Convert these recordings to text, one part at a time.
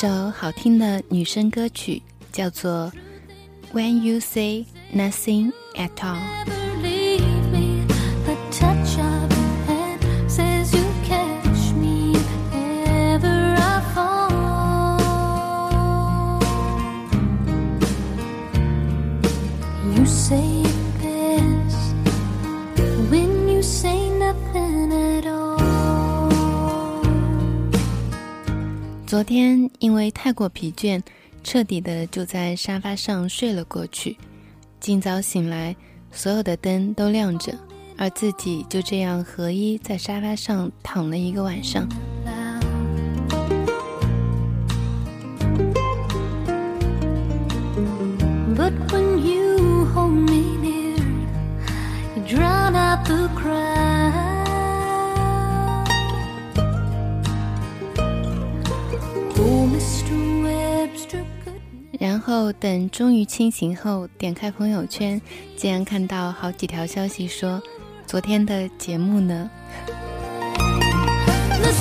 首好听的女生歌曲叫做《When You Say Nothing at All》。昨天因为太过疲倦，彻底的就在沙发上睡了过去。今早醒来，所有的灯都亮着，而自己就这样合一在沙发上躺了一个晚上。后等终于清醒后，点开朋友圈，竟然看到好几条消息说，昨天的节目呢？The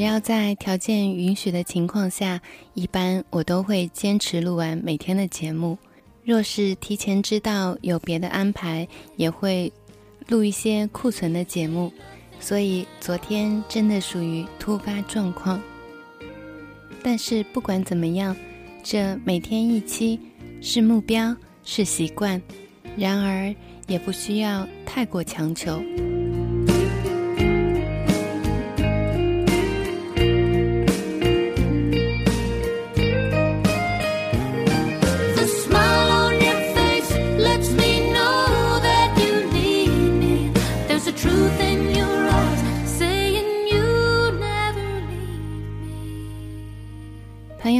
只要在条件允许的情况下，一般我都会坚持录完每天的节目。若是提前知道有别的安排，也会录一些库存的节目。所以昨天真的属于突发状况。但是不管怎么样，这每天一期是目标，是习惯，然而也不需要太过强求。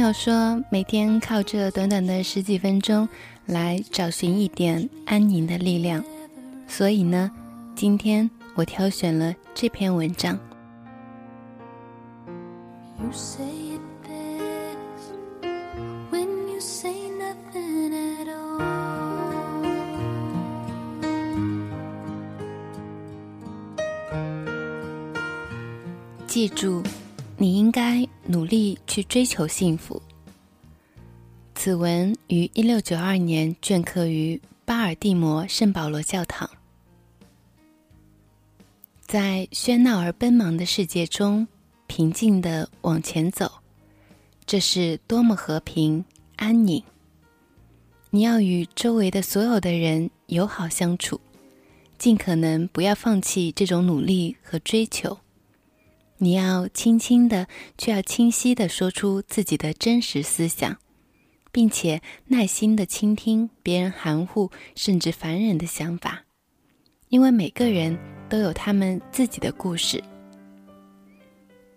友说，每天靠这短短的十几分钟来找寻一点安宁的力量，所以呢，今天我挑选了这篇文章。记住，你应该努力去追求幸福。此文于一六九二年镌刻于巴尔的摩圣保罗教堂。在喧闹而奔忙的世界中，平静地往前走，这是多么和平安宁！你要与周围的所有的人友好相处，尽可能不要放弃这种努力和追求。你要轻轻的，却要清晰的说出自己的真实思想，并且耐心的倾听别人含糊甚至烦人的想法，因为每个人都有他们自己的故事。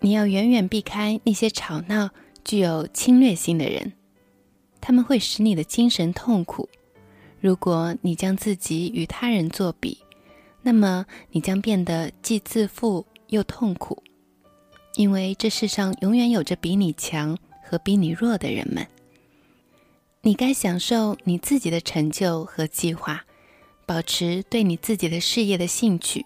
你要远远避开那些吵闹、具有侵略性的人，他们会使你的精神痛苦。如果你将自己与他人作比，那么你将变得既自负又痛苦。因为这世上永远有着比你强和比你弱的人们。你该享受你自己的成就和计划，保持对你自己的事业的兴趣。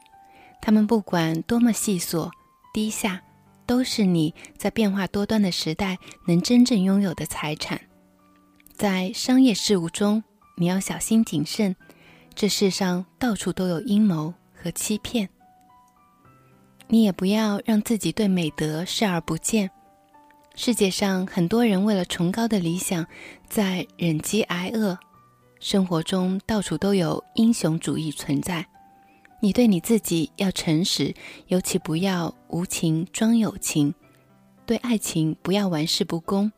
他们不管多么细琐、低下，都是你在变化多端的时代能真正拥有的财产。在商业事务中，你要小心谨慎。这世上到处都有阴谋和欺骗。你也不要让自己对美德视而不见。世界上很多人为了崇高的理想，在忍饥挨饿，生活中到处都有英雄主义存在。你对你自己要诚实，尤其不要无情装有情；对爱情不要玩世不恭。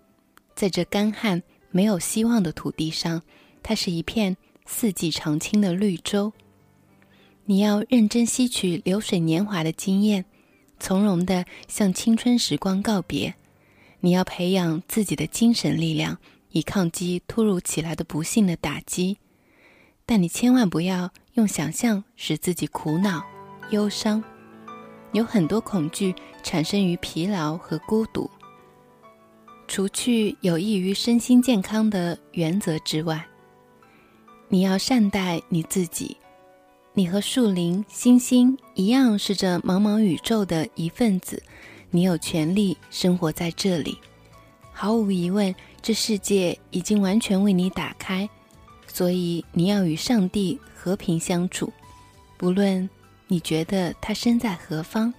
在这干旱没有希望的土地上，它是一片四季常青的绿洲。你要认真吸取流水年华的经验，从容地向青春时光告别。你要培养自己的精神力量，以抗击突如其来的不幸的打击。但你千万不要用想象使自己苦恼、忧伤。有很多恐惧产生于疲劳和孤独。除去有益于身心健康的原则之外，你要善待你自己。你和树林、星星一样，是这茫茫宇宙的一份子。你有权利生活在这里。毫无疑问，这世界已经完全为你打开。所以你要与上帝和平相处，不论你觉得他身在何方，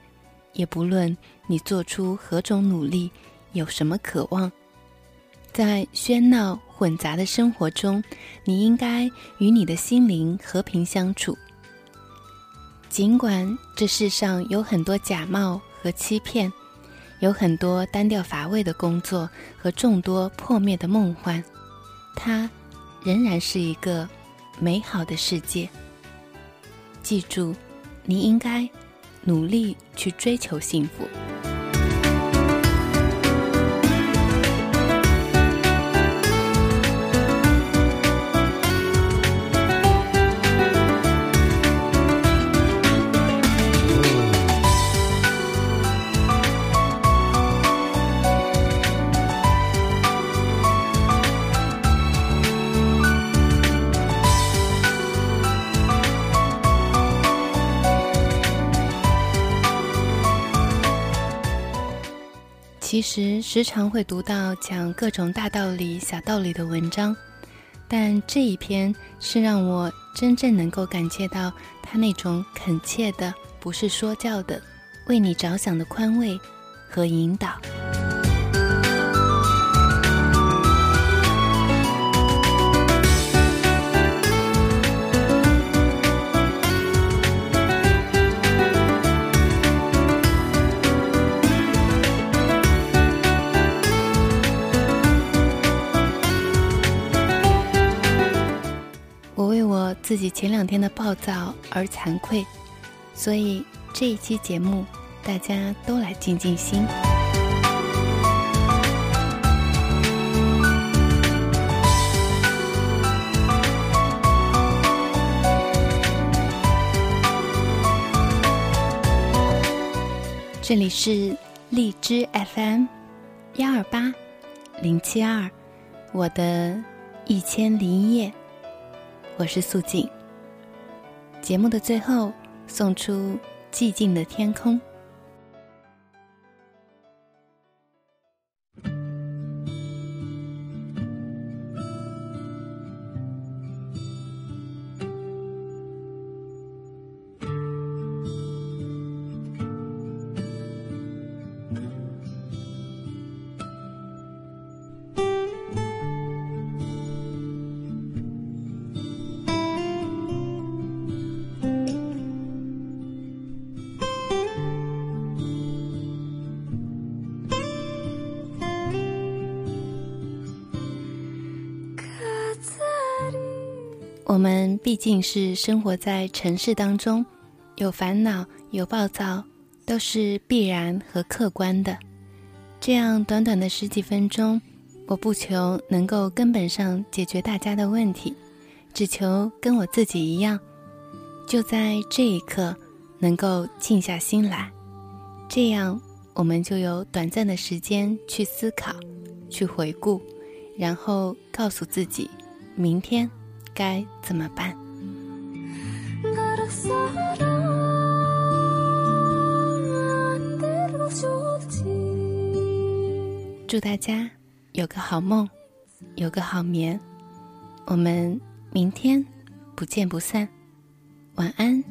也不论你做出何种努力，有什么渴望。在喧闹混杂的生活中，你应该与你的心灵和平相处。尽管这世上有很多假冒和欺骗，有很多单调乏味的工作和众多破灭的梦幻，它。仍然是一个美好的世界。记住，你应该努力去追求幸福。其实时常会读到讲各种大道理、小道理的文章，但这一篇是让我真正能够感觉到他那种恳切的、不是说教的、为你着想的宽慰和引导。自己前两天的暴躁而惭愧，所以这一期节目大家都来静静心。这里是荔枝 FM 幺二八零七二，我的一千零一夜。我是素静。节目的最后，送出寂静的天空。我们毕竟是生活在城市当中，有烦恼、有暴躁，都是必然和客观的。这样短短的十几分钟，我不求能够根本上解决大家的问题，只求跟我自己一样，就在这一刻能够静下心来。这样，我们就有短暂的时间去思考、去回顾，然后告诉自己，明天。该怎么办？祝大家有个好梦，有个好眠。我们明天不见不散。晚安。